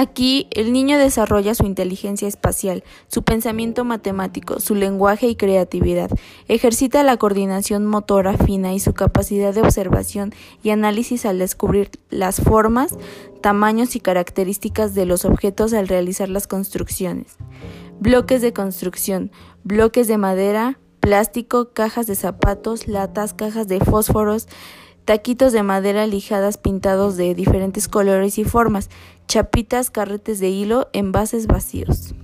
Aquí el niño desarrolla su inteligencia espacial, su pensamiento matemático, su lenguaje y creatividad, ejercita la coordinación motora fina y su capacidad de observación y análisis al descubrir las formas, tamaños y características de los objetos al realizar las construcciones. Bloques de construcción, bloques de madera, plástico, cajas de zapatos, latas, cajas de fósforos, taquitos de madera lijadas pintados de diferentes colores y formas, chapitas, carretes de hilo, envases vacíos.